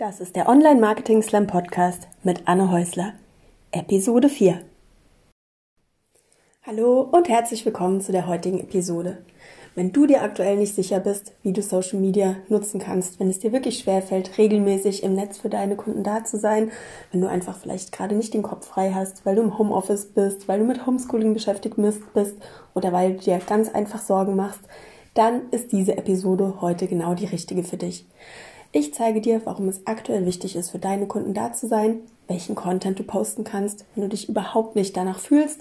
Das ist der Online Marketing Slam Podcast mit Anne Häusler, Episode 4. Hallo und herzlich willkommen zu der heutigen Episode. Wenn du dir aktuell nicht sicher bist, wie du Social Media nutzen kannst, wenn es dir wirklich schwerfällt, regelmäßig im Netz für deine Kunden da zu sein, wenn du einfach vielleicht gerade nicht den Kopf frei hast, weil du im Homeoffice bist, weil du mit Homeschooling beschäftigt bist oder weil du dir ganz einfach Sorgen machst, dann ist diese Episode heute genau die richtige für dich. Ich zeige dir, warum es aktuell wichtig ist, für deine Kunden da zu sein, welchen Content du posten kannst, wenn du dich überhaupt nicht danach fühlst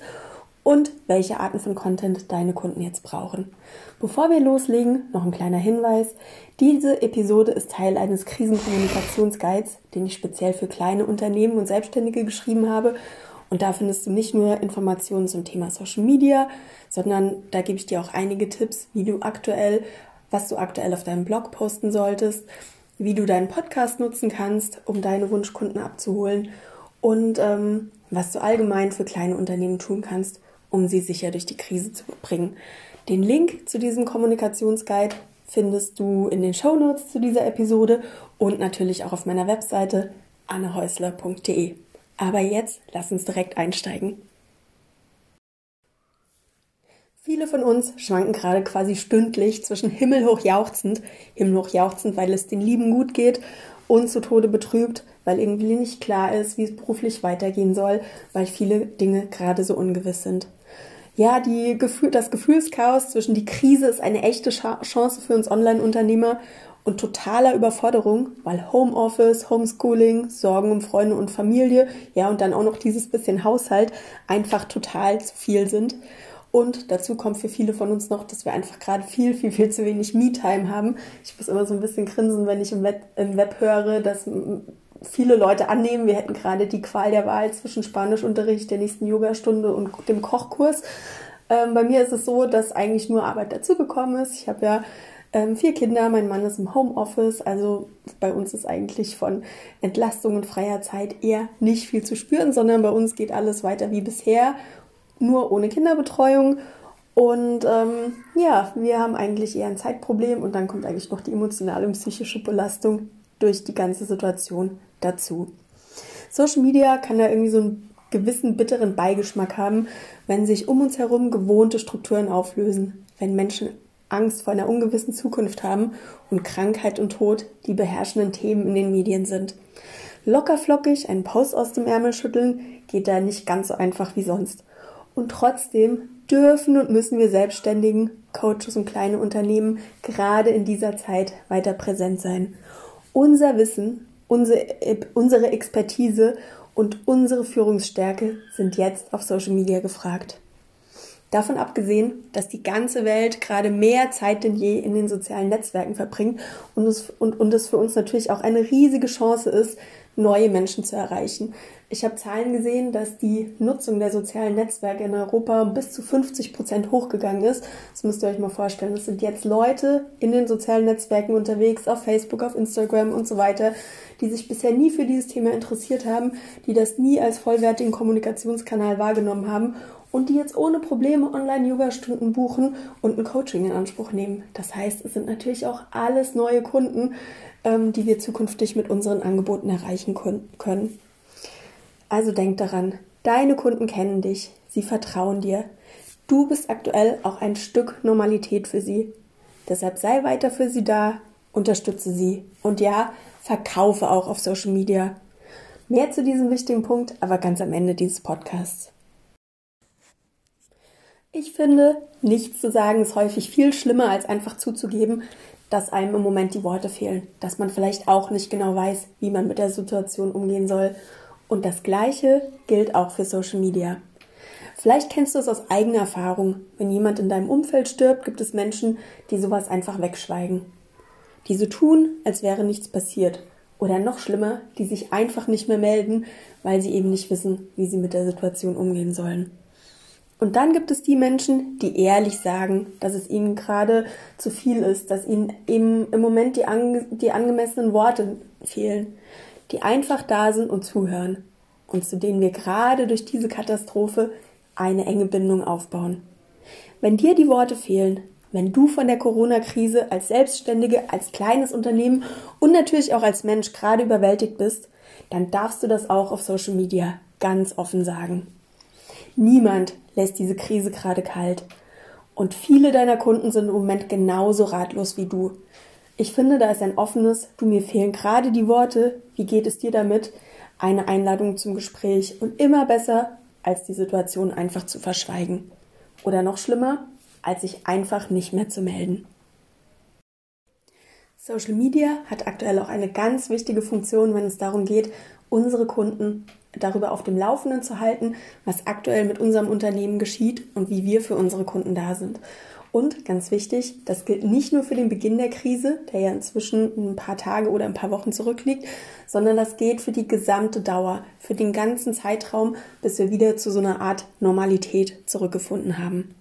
und welche Arten von Content deine Kunden jetzt brauchen. Bevor wir loslegen, noch ein kleiner Hinweis. Diese Episode ist Teil eines Krisenkommunikationsguides, den ich speziell für kleine Unternehmen und Selbstständige geschrieben habe. Und da findest du nicht nur Informationen zum Thema Social Media, sondern da gebe ich dir auch einige Tipps, wie du aktuell, was du aktuell auf deinem Blog posten solltest, wie du deinen Podcast nutzen kannst, um deine Wunschkunden abzuholen und ähm, was du allgemein für kleine Unternehmen tun kannst, um sie sicher durch die Krise zu bringen. Den Link zu diesem Kommunikationsguide findest du in den Show Notes zu dieser Episode und natürlich auch auf meiner Webseite annehäusler.de. Aber jetzt lass uns direkt einsteigen. Viele von uns schwanken gerade quasi stündlich zwischen himmelhoch jauchzend, himmelhoch jauchzend, weil es den Lieben gut geht und zu Tode betrübt, weil irgendwie nicht klar ist, wie es beruflich weitergehen soll, weil viele Dinge gerade so ungewiss sind. Ja, die Gefühl, das Gefühlschaos zwischen die Krise ist eine echte Chance für uns Online-Unternehmer und totaler Überforderung, weil Homeoffice, Homeschooling, Sorgen um Freunde und Familie, ja, und dann auch noch dieses bisschen Haushalt einfach total zu viel sind. Und dazu kommt für viele von uns noch, dass wir einfach gerade viel, viel, viel zu wenig Me-Time haben. Ich muss immer so ein bisschen grinsen, wenn ich im Web, im Web höre, dass viele Leute annehmen, wir hätten gerade die Qual der Wahl zwischen Spanischunterricht, der nächsten Yogastunde und dem Kochkurs. Ähm, bei mir ist es so, dass eigentlich nur Arbeit dazugekommen ist. Ich habe ja ähm, vier Kinder, mein Mann ist im Homeoffice, also bei uns ist eigentlich von Entlastung und freier Zeit eher nicht viel zu spüren, sondern bei uns geht alles weiter wie bisher nur ohne Kinderbetreuung. Und ähm, ja, wir haben eigentlich eher ein Zeitproblem und dann kommt eigentlich noch die emotionale und psychische Belastung durch die ganze Situation dazu. Social Media kann da irgendwie so einen gewissen bitteren Beigeschmack haben, wenn sich um uns herum gewohnte Strukturen auflösen, wenn Menschen Angst vor einer ungewissen Zukunft haben und Krankheit und Tod die beherrschenden Themen in den Medien sind. Lockerflockig einen Post aus dem Ärmel schütteln geht da nicht ganz so einfach wie sonst. Und trotzdem dürfen und müssen wir Selbstständigen, Coaches und kleine Unternehmen gerade in dieser Zeit weiter präsent sein. Unser Wissen, unsere, unsere Expertise und unsere Führungsstärke sind jetzt auf Social Media gefragt. Davon abgesehen, dass die ganze Welt gerade mehr Zeit denn je in den sozialen Netzwerken verbringt und es, und, und es für uns natürlich auch eine riesige Chance ist, neue Menschen zu erreichen. Ich habe Zahlen gesehen, dass die Nutzung der sozialen Netzwerke in Europa bis zu 50 Prozent hochgegangen ist. Das müsst ihr euch mal vorstellen. Das sind jetzt Leute in den sozialen Netzwerken unterwegs, auf Facebook, auf Instagram und so weiter, die sich bisher nie für dieses Thema interessiert haben, die das nie als vollwertigen Kommunikationskanal wahrgenommen haben und die jetzt ohne Probleme Online-Yoga-Stunden buchen und ein Coaching in Anspruch nehmen. Das heißt, es sind natürlich auch alles neue Kunden, ähm, die wir zukünftig mit unseren Angeboten erreichen können. Also denk daran, deine Kunden kennen dich, sie vertrauen dir. Du bist aktuell auch ein Stück Normalität für sie. Deshalb sei weiter für sie da, unterstütze sie und ja, verkaufe auch auf Social Media. Mehr zu diesem wichtigen Punkt, aber ganz am Ende dieses Podcasts. Ich finde, nichts zu sagen ist häufig viel schlimmer, als einfach zuzugeben, dass einem im Moment die Worte fehlen, dass man vielleicht auch nicht genau weiß, wie man mit der Situation umgehen soll und das Gleiche gilt auch für Social Media. Vielleicht kennst du es aus eigener Erfahrung. Wenn jemand in deinem Umfeld stirbt, gibt es Menschen, die sowas einfach wegschweigen. Die so tun, als wäre nichts passiert. Oder noch schlimmer, die sich einfach nicht mehr melden, weil sie eben nicht wissen, wie sie mit der Situation umgehen sollen. Und dann gibt es die Menschen, die ehrlich sagen, dass es ihnen gerade zu viel ist, dass ihnen eben im Moment die, ange die angemessenen Worte fehlen die einfach da sind und zuhören und zu denen wir gerade durch diese Katastrophe eine enge Bindung aufbauen. Wenn dir die Worte fehlen, Wenn du von der Corona-Krise als Selbstständige, als kleines Unternehmen und natürlich auch als Mensch gerade überwältigt bist, dann darfst du das auch auf Social Media ganz offen sagen. Niemand lässt diese Krise gerade kalt. Und viele deiner Kunden sind im Moment genauso ratlos wie du. Ich finde, da ist ein offenes, du mir fehlen gerade die Worte, wie geht es dir damit, eine Einladung zum Gespräch und immer besser, als die Situation einfach zu verschweigen. Oder noch schlimmer, als sich einfach nicht mehr zu melden. Social Media hat aktuell auch eine ganz wichtige Funktion, wenn es darum geht, unsere Kunden darüber auf dem Laufenden zu halten, was aktuell mit unserem Unternehmen geschieht und wie wir für unsere Kunden da sind. Und ganz wichtig, das gilt nicht nur für den Beginn der Krise, der ja inzwischen ein paar Tage oder ein paar Wochen zurückliegt, sondern das gilt für die gesamte Dauer, für den ganzen Zeitraum, bis wir wieder zu so einer Art Normalität zurückgefunden haben.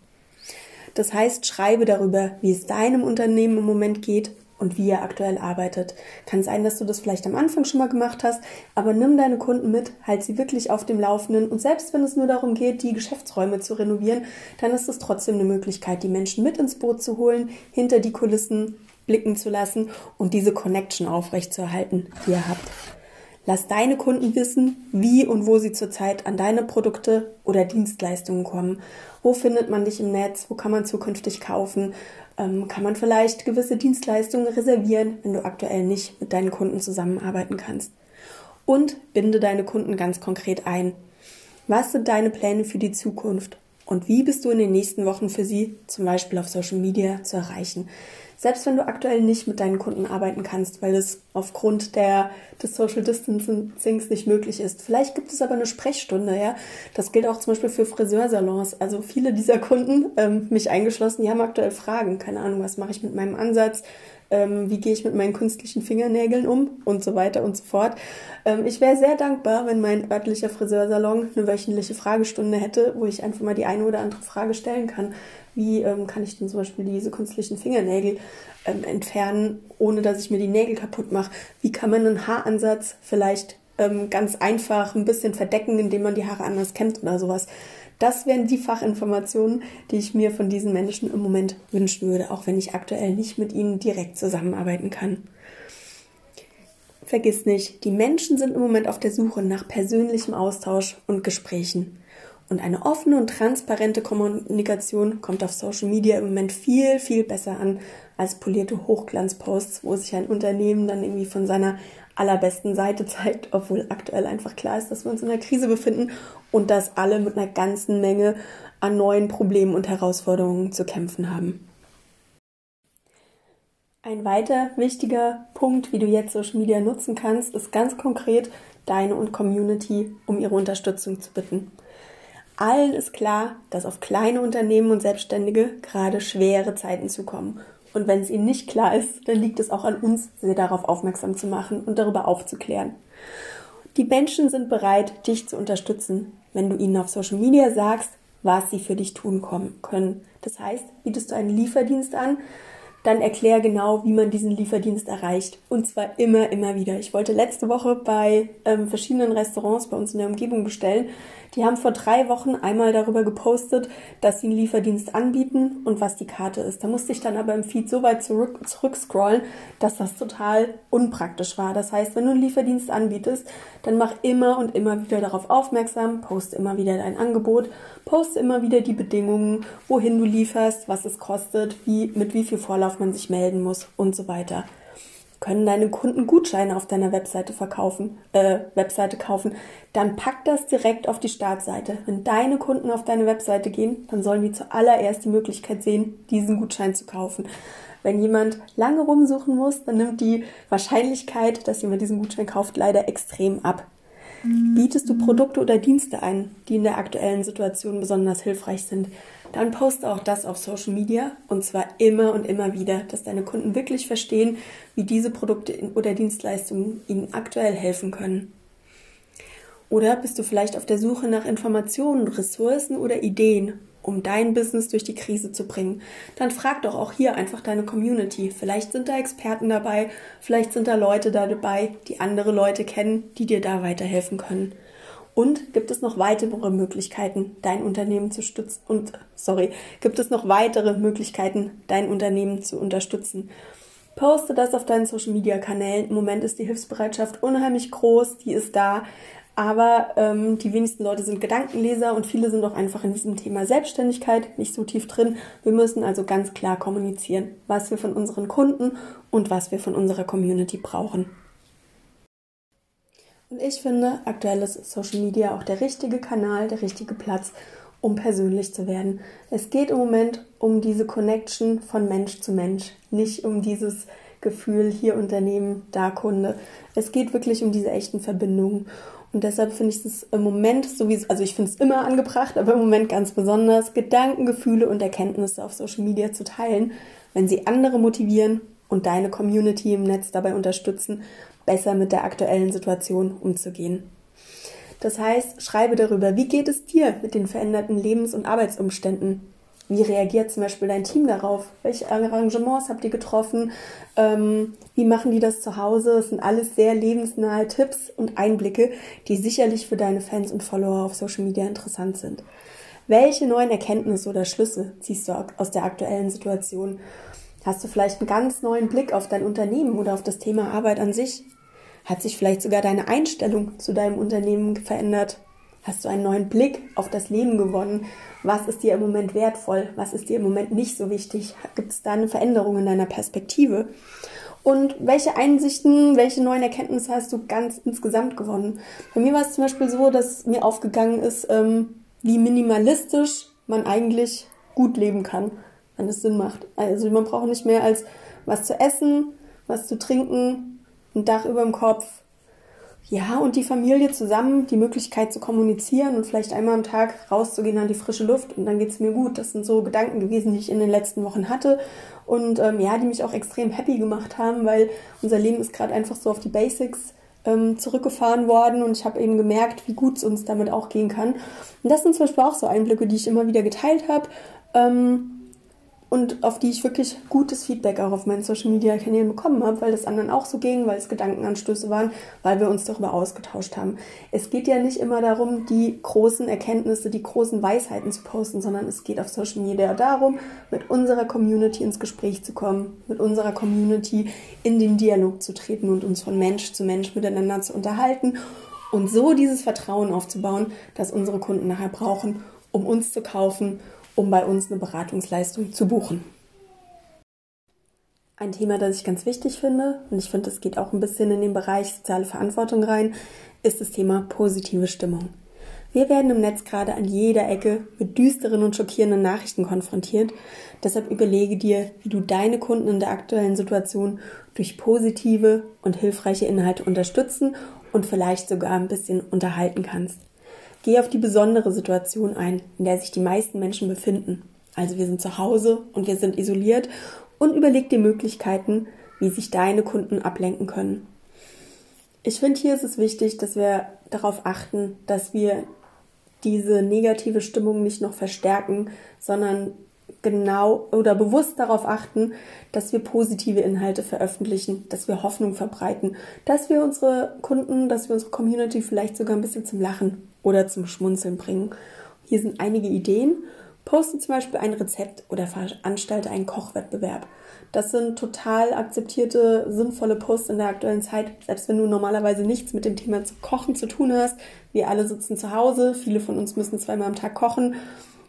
Das heißt, schreibe darüber, wie es deinem Unternehmen im Moment geht und wie er aktuell arbeitet. Kann sein, dass du das vielleicht am Anfang schon mal gemacht hast, aber nimm deine Kunden mit, halt sie wirklich auf dem Laufenden und selbst wenn es nur darum geht, die Geschäftsräume zu renovieren, dann ist es trotzdem eine Möglichkeit, die Menschen mit ins Boot zu holen, hinter die Kulissen blicken zu lassen und diese Connection aufrechtzuerhalten, die ihr habt. Lass deine Kunden wissen, wie und wo sie zurzeit an deine Produkte oder Dienstleistungen kommen. Wo findet man dich im Netz? Wo kann man zukünftig kaufen? Ähm, kann man vielleicht gewisse Dienstleistungen reservieren, wenn du aktuell nicht mit deinen Kunden zusammenarbeiten kannst. Und binde deine Kunden ganz konkret ein. Was sind deine Pläne für die Zukunft? Und wie bist du in den nächsten Wochen für sie, zum Beispiel auf Social Media, zu erreichen? Selbst wenn du aktuell nicht mit deinen Kunden arbeiten kannst, weil es aufgrund der, des Social Distancings nicht möglich ist. Vielleicht gibt es aber eine Sprechstunde, ja. Das gilt auch zum Beispiel für Friseursalons. Also viele dieser Kunden, ähm, mich eingeschlossen, die haben aktuell Fragen. Keine Ahnung, was mache ich mit meinem Ansatz? Ähm, wie gehe ich mit meinen künstlichen Fingernägeln um und so weiter und so fort. Ähm, ich wäre sehr dankbar, wenn mein örtlicher Friseursalon eine wöchentliche Fragestunde hätte, wo ich einfach mal die eine oder andere Frage stellen kann. Wie ähm, kann ich denn zum Beispiel diese künstlichen Fingernägel ähm, entfernen, ohne dass ich mir die Nägel kaputt mache? Wie kann man einen Haaransatz vielleicht ähm, ganz einfach ein bisschen verdecken, indem man die Haare anders kämmt oder sowas? Das wären die Fachinformationen, die ich mir von diesen Menschen im Moment wünschen würde, auch wenn ich aktuell nicht mit ihnen direkt zusammenarbeiten kann. Vergiss nicht, die Menschen sind im Moment auf der Suche nach persönlichem Austausch und Gesprächen. Und eine offene und transparente Kommunikation kommt auf Social Media im Moment viel, viel besser an als polierte Hochglanzposts, wo sich ein Unternehmen dann irgendwie von seiner allerbesten Seite zeigt, obwohl aktuell einfach klar ist, dass wir uns in einer Krise befinden und dass alle mit einer ganzen Menge an neuen Problemen und Herausforderungen zu kämpfen haben. Ein weiter wichtiger Punkt, wie du jetzt Social Media nutzen kannst, ist ganz konkret deine und Community um ihre Unterstützung zu bitten. Allen ist klar, dass auf kleine Unternehmen und Selbstständige gerade schwere Zeiten zukommen und wenn es ihnen nicht klar ist, dann liegt es auch an uns, sie darauf aufmerksam zu machen und darüber aufzuklären. Die Menschen sind bereit, dich zu unterstützen, wenn du ihnen auf Social Media sagst, was sie für dich tun können. Das heißt, bietest du einen Lieferdienst an, dann erklär genau, wie man diesen Lieferdienst erreicht. Und zwar immer, immer wieder. Ich wollte letzte Woche bei ähm, verschiedenen Restaurants bei uns in der Umgebung bestellen. Die haben vor drei Wochen einmal darüber gepostet, dass sie einen Lieferdienst anbieten und was die Karte ist. Da musste ich dann aber im Feed so weit zurück, zurückscrollen, dass das total unpraktisch war. Das heißt, wenn du einen Lieferdienst anbietest, dann mach immer und immer wieder darauf aufmerksam, poste immer wieder dein Angebot, poste immer wieder die Bedingungen, wohin du lieferst, was es kostet, wie, mit wie viel Vorlauf man sich melden muss und so weiter können deine Kunden Gutscheine auf deiner Webseite verkaufen, äh, Webseite kaufen, dann pack das direkt auf die Startseite. Wenn deine Kunden auf deine Webseite gehen, dann sollen die zuallererst die Möglichkeit sehen, diesen Gutschein zu kaufen. Wenn jemand lange rumsuchen muss, dann nimmt die Wahrscheinlichkeit, dass jemand diesen Gutschein kauft, leider extrem ab. Bietest du Produkte oder Dienste ein, die in der aktuellen Situation besonders hilfreich sind, dann poste auch das auf Social Media und zwar immer und immer wieder, dass deine Kunden wirklich verstehen, wie diese Produkte oder Dienstleistungen ihnen aktuell helfen können. Oder bist du vielleicht auf der Suche nach Informationen, Ressourcen oder Ideen, um dein Business durch die Krise zu bringen? Dann frag doch auch hier einfach deine Community. Vielleicht sind da Experten dabei, vielleicht sind da Leute da dabei, die andere Leute kennen, die dir da weiterhelfen können. Und gibt es noch weitere Möglichkeiten, dein Unternehmen zu stützen? Und sorry, gibt es noch weitere Möglichkeiten, dein Unternehmen zu unterstützen? Poste das auf deinen Social Media Kanälen. Im Moment ist die Hilfsbereitschaft unheimlich groß, die ist da. Aber ähm, die wenigsten Leute sind Gedankenleser und viele sind auch einfach in diesem Thema Selbstständigkeit nicht so tief drin. Wir müssen also ganz klar kommunizieren, was wir von unseren Kunden und was wir von unserer Community brauchen. Und ich finde, aktuell ist Social Media auch der richtige Kanal, der richtige Platz, um persönlich zu werden. Es geht im Moment um diese Connection von Mensch zu Mensch, nicht um dieses Gefühl, hier Unternehmen, da Kunde. Es geht wirklich um diese echten Verbindungen. Und deshalb finde ich es im Moment, sowieso, also ich finde es immer angebracht, aber im Moment ganz besonders, Gedanken, Gefühle und Erkenntnisse auf Social Media zu teilen, wenn sie andere motivieren und deine Community im Netz dabei unterstützen, besser mit der aktuellen Situation umzugehen. Das heißt, schreibe darüber, wie geht es dir mit den veränderten Lebens- und Arbeitsumständen? Wie reagiert zum Beispiel dein Team darauf? Welche Arrangements habt ihr getroffen? Ähm, wie machen die das zu Hause? Das sind alles sehr lebensnahe Tipps und Einblicke, die sicherlich für deine Fans und Follower auf Social Media interessant sind. Welche neuen Erkenntnisse oder Schlüsse ziehst du aus der aktuellen Situation? Hast du vielleicht einen ganz neuen Blick auf dein Unternehmen oder auf das Thema Arbeit an sich? Hat sich vielleicht sogar deine Einstellung zu deinem Unternehmen verändert? Hast du einen neuen Blick auf das Leben gewonnen? Was ist dir im Moment wertvoll? Was ist dir im Moment nicht so wichtig? Gibt es da eine Veränderung in deiner Perspektive? Und welche Einsichten, welche neuen Erkenntnisse hast du ganz insgesamt gewonnen? Bei mir war es zum Beispiel so, dass mir aufgegangen ist, ähm, wie minimalistisch man eigentlich gut leben kann, wenn es Sinn macht. Also man braucht nicht mehr als was zu essen, was zu trinken, ein Dach über dem Kopf. Ja, und die Familie zusammen, die Möglichkeit zu kommunizieren und vielleicht einmal am Tag rauszugehen an die frische Luft und dann geht's mir gut. Das sind so Gedanken gewesen, die ich in den letzten Wochen hatte und ähm, ja, die mich auch extrem happy gemacht haben, weil unser Leben ist gerade einfach so auf die Basics ähm, zurückgefahren worden und ich habe eben gemerkt, wie gut es uns damit auch gehen kann. Und das sind zum Beispiel auch so Einblicke, die ich immer wieder geteilt habe. Ähm, und auf die ich wirklich gutes Feedback auch auf meinen Social Media Kanälen bekommen habe, weil das anderen auch so ging, weil es Gedankenanstöße waren, weil wir uns darüber ausgetauscht haben. Es geht ja nicht immer darum, die großen Erkenntnisse, die großen Weisheiten zu posten, sondern es geht auf Social Media darum, mit unserer Community ins Gespräch zu kommen, mit unserer Community in den Dialog zu treten und uns von Mensch zu Mensch miteinander zu unterhalten und so dieses Vertrauen aufzubauen, das unsere Kunden nachher brauchen, um uns zu kaufen um bei uns eine Beratungsleistung zu buchen. Ein Thema, das ich ganz wichtig finde, und ich finde, es geht auch ein bisschen in den Bereich soziale Verantwortung rein, ist das Thema positive Stimmung. Wir werden im Netz gerade an jeder Ecke mit düsteren und schockierenden Nachrichten konfrontiert. Deshalb überlege dir, wie du deine Kunden in der aktuellen Situation durch positive und hilfreiche Inhalte unterstützen und vielleicht sogar ein bisschen unterhalten kannst. Geh auf die besondere Situation ein, in der sich die meisten Menschen befinden. Also wir sind zu Hause und wir sind isoliert und überleg dir Möglichkeiten, wie sich deine Kunden ablenken können. Ich finde, hier ist es wichtig, dass wir darauf achten, dass wir diese negative Stimmung nicht noch verstärken, sondern genau oder bewusst darauf achten, dass wir positive Inhalte veröffentlichen, dass wir Hoffnung verbreiten, dass wir unsere Kunden, dass wir unsere Community vielleicht sogar ein bisschen zum Lachen oder zum Schmunzeln bringen. Hier sind einige Ideen. Poste zum Beispiel ein Rezept oder veranstalte einen Kochwettbewerb. Das sind total akzeptierte, sinnvolle Posts in der aktuellen Zeit, selbst wenn du normalerweise nichts mit dem Thema Kochen zu tun hast. Wir alle sitzen zu Hause, viele von uns müssen zweimal am Tag kochen.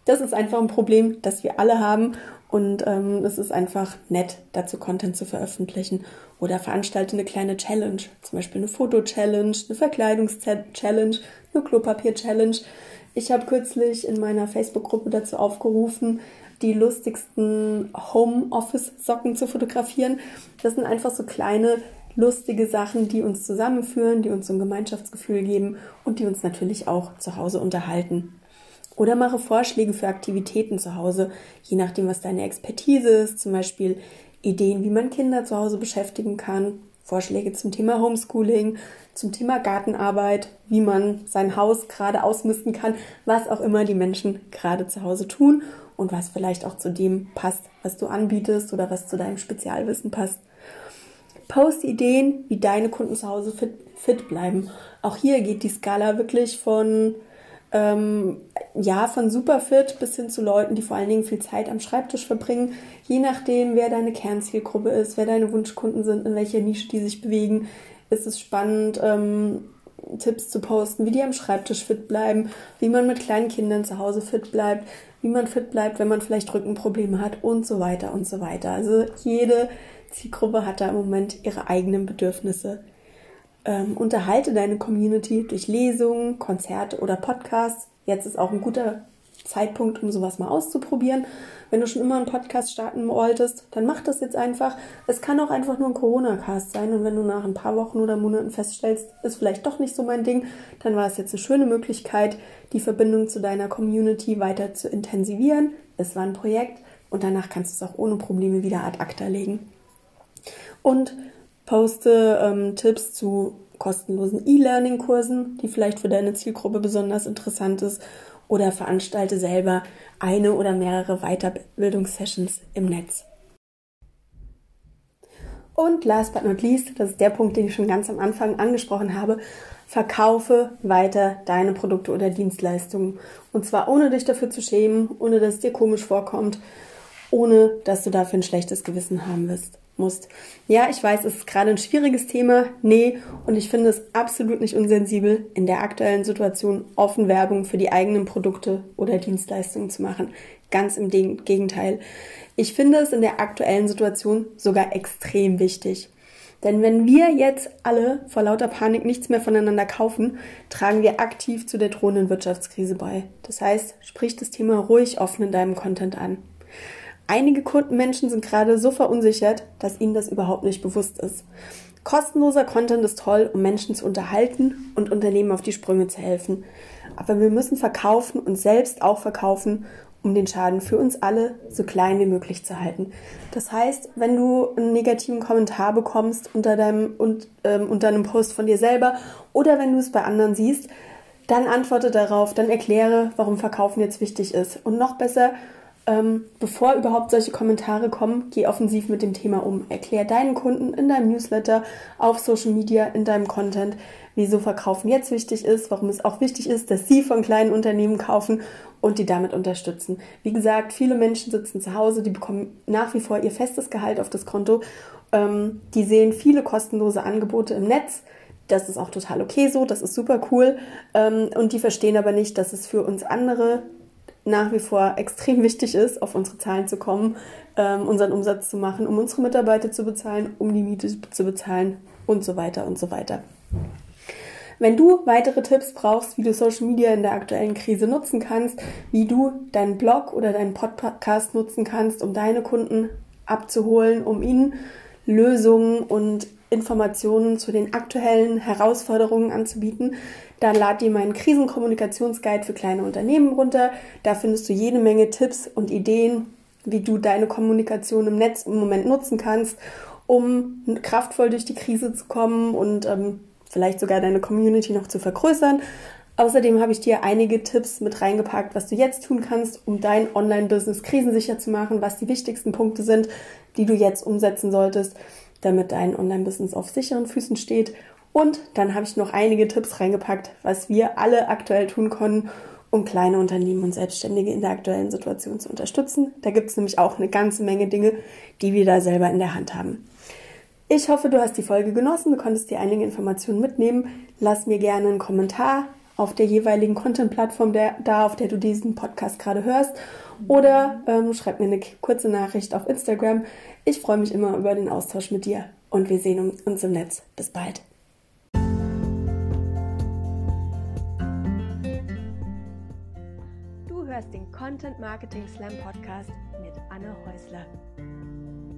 Das ist einfach ein Problem, das wir alle haben und ähm, es ist einfach nett, dazu Content zu veröffentlichen. Oder veranstalte eine kleine Challenge, zum Beispiel eine Foto-Challenge, eine Verkleidungs-Challenge, eine Klopapier-Challenge. Ich habe kürzlich in meiner Facebook-Gruppe dazu aufgerufen, die lustigsten Home-Office-Socken zu fotografieren. Das sind einfach so kleine, lustige Sachen, die uns zusammenführen, die uns so ein Gemeinschaftsgefühl geben und die uns natürlich auch zu Hause unterhalten. Oder mache Vorschläge für Aktivitäten zu Hause, je nachdem, was deine Expertise ist, zum Beispiel Ideen, wie man Kinder zu Hause beschäftigen kann, Vorschläge zum Thema Homeschooling, zum Thema Gartenarbeit, wie man sein Haus gerade ausmisten kann, was auch immer die Menschen gerade zu Hause tun und was vielleicht auch zu dem passt, was du anbietest oder was zu deinem Spezialwissen passt. Poste Ideen, wie deine Kunden zu Hause fit, fit bleiben. Auch hier geht die Skala wirklich von ähm, ja, von super fit bis hin zu Leuten, die vor allen Dingen viel Zeit am Schreibtisch verbringen. Je nachdem, wer deine Kernzielgruppe ist, wer deine Wunschkunden sind, in welcher Nische die sich bewegen, ist es spannend, ähm, Tipps zu posten, wie die am Schreibtisch fit bleiben, wie man mit kleinen Kindern zu Hause fit bleibt, wie man fit bleibt, wenn man vielleicht Rückenprobleme hat und so weiter und so weiter. Also jede Zielgruppe hat da im Moment ihre eigenen Bedürfnisse. Ähm, unterhalte deine Community durch Lesungen, Konzerte oder Podcasts. Jetzt ist auch ein guter Zeitpunkt, um sowas mal auszuprobieren. Wenn du schon immer einen Podcast starten wolltest, dann mach das jetzt einfach. Es kann auch einfach nur ein Corona-Cast sein und wenn du nach ein paar Wochen oder Monaten feststellst, ist vielleicht doch nicht so mein Ding, dann war es jetzt eine schöne Möglichkeit, die Verbindung zu deiner Community weiter zu intensivieren. Es war ein Projekt und danach kannst du es auch ohne Probleme wieder ad acta legen. Und poste ähm, Tipps zu kostenlosen E-Learning-Kursen, die vielleicht für deine Zielgruppe besonders interessant ist, oder veranstalte selber eine oder mehrere Weiterbildungssessions im Netz. Und last but not least, das ist der Punkt, den ich schon ganz am Anfang angesprochen habe, verkaufe weiter deine Produkte oder Dienstleistungen. Und zwar ohne dich dafür zu schämen, ohne dass es dir komisch vorkommt, ohne dass du dafür ein schlechtes Gewissen haben wirst musst. Ja, ich weiß, es ist gerade ein schwieriges Thema. Nee, und ich finde es absolut nicht unsensibel, in der aktuellen Situation offen Werbung für die eigenen Produkte oder Dienstleistungen zu machen. Ganz im Gegenteil. Ich finde es in der aktuellen Situation sogar extrem wichtig. Denn wenn wir jetzt alle vor lauter Panik nichts mehr voneinander kaufen, tragen wir aktiv zu der drohenden Wirtschaftskrise bei. Das heißt, sprich das Thema ruhig offen in deinem Content an. Einige Kundenmenschen sind gerade so verunsichert, dass ihnen das überhaupt nicht bewusst ist. Kostenloser Content ist toll, um Menschen zu unterhalten und Unternehmen auf die Sprünge zu helfen. Aber wir müssen verkaufen und selbst auch verkaufen, um den Schaden für uns alle so klein wie möglich zu halten. Das heißt, wenn du einen negativen Kommentar bekommst unter deinem und, ähm, unter einem Post von dir selber oder wenn du es bei anderen siehst, dann antworte darauf, dann erkläre, warum Verkaufen jetzt wichtig ist. Und noch besser, ähm, bevor überhaupt solche Kommentare kommen, geh offensiv mit dem Thema um. Erklär deinen Kunden in deinem Newsletter, auf Social Media, in deinem Content, wieso Verkaufen jetzt wichtig ist, warum es auch wichtig ist, dass sie von kleinen Unternehmen kaufen und die damit unterstützen. Wie gesagt, viele Menschen sitzen zu Hause, die bekommen nach wie vor ihr festes Gehalt auf das Konto. Ähm, die sehen viele kostenlose Angebote im Netz. Das ist auch total okay so, das ist super cool. Ähm, und die verstehen aber nicht, dass es für uns andere nach wie vor extrem wichtig ist, auf unsere Zahlen zu kommen, ähm, unseren Umsatz zu machen, um unsere Mitarbeiter zu bezahlen, um die Miete zu bezahlen und so weiter und so weiter. Wenn du weitere Tipps brauchst, wie du Social Media in der aktuellen Krise nutzen kannst, wie du deinen Blog oder deinen Podcast nutzen kannst, um deine Kunden abzuholen, um ihnen Lösungen und Informationen zu den aktuellen Herausforderungen anzubieten, dann lad dir meinen Krisenkommunikationsguide für kleine Unternehmen runter. Da findest du jede Menge Tipps und Ideen, wie du deine Kommunikation im Netz im Moment nutzen kannst, um kraftvoll durch die Krise zu kommen und ähm, vielleicht sogar deine Community noch zu vergrößern. Außerdem habe ich dir einige Tipps mit reingepackt, was du jetzt tun kannst, um dein Online-Business krisensicher zu machen, was die wichtigsten Punkte sind, die du jetzt umsetzen solltest damit dein Online-Business auf sicheren Füßen steht. Und dann habe ich noch einige Tipps reingepackt, was wir alle aktuell tun können, um kleine Unternehmen und Selbstständige in der aktuellen Situation zu unterstützen. Da gibt es nämlich auch eine ganze Menge Dinge, die wir da selber in der Hand haben. Ich hoffe, du hast die Folge genossen, du konntest dir einige Informationen mitnehmen. Lass mir gerne einen Kommentar auf der jeweiligen Content-Plattform da, auf der du diesen Podcast gerade hörst. Oder ähm, schreib mir eine kurze Nachricht auf Instagram. Ich freue mich immer über den Austausch mit dir und wir sehen uns im Netz. Bis bald. Content Marketing Slam Podcast mit Anne Häusler.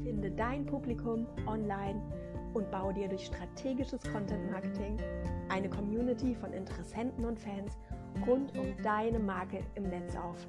Finde dein Publikum online und baue dir durch strategisches Content Marketing eine Community von Interessenten und Fans rund um deine Marke im Netz auf.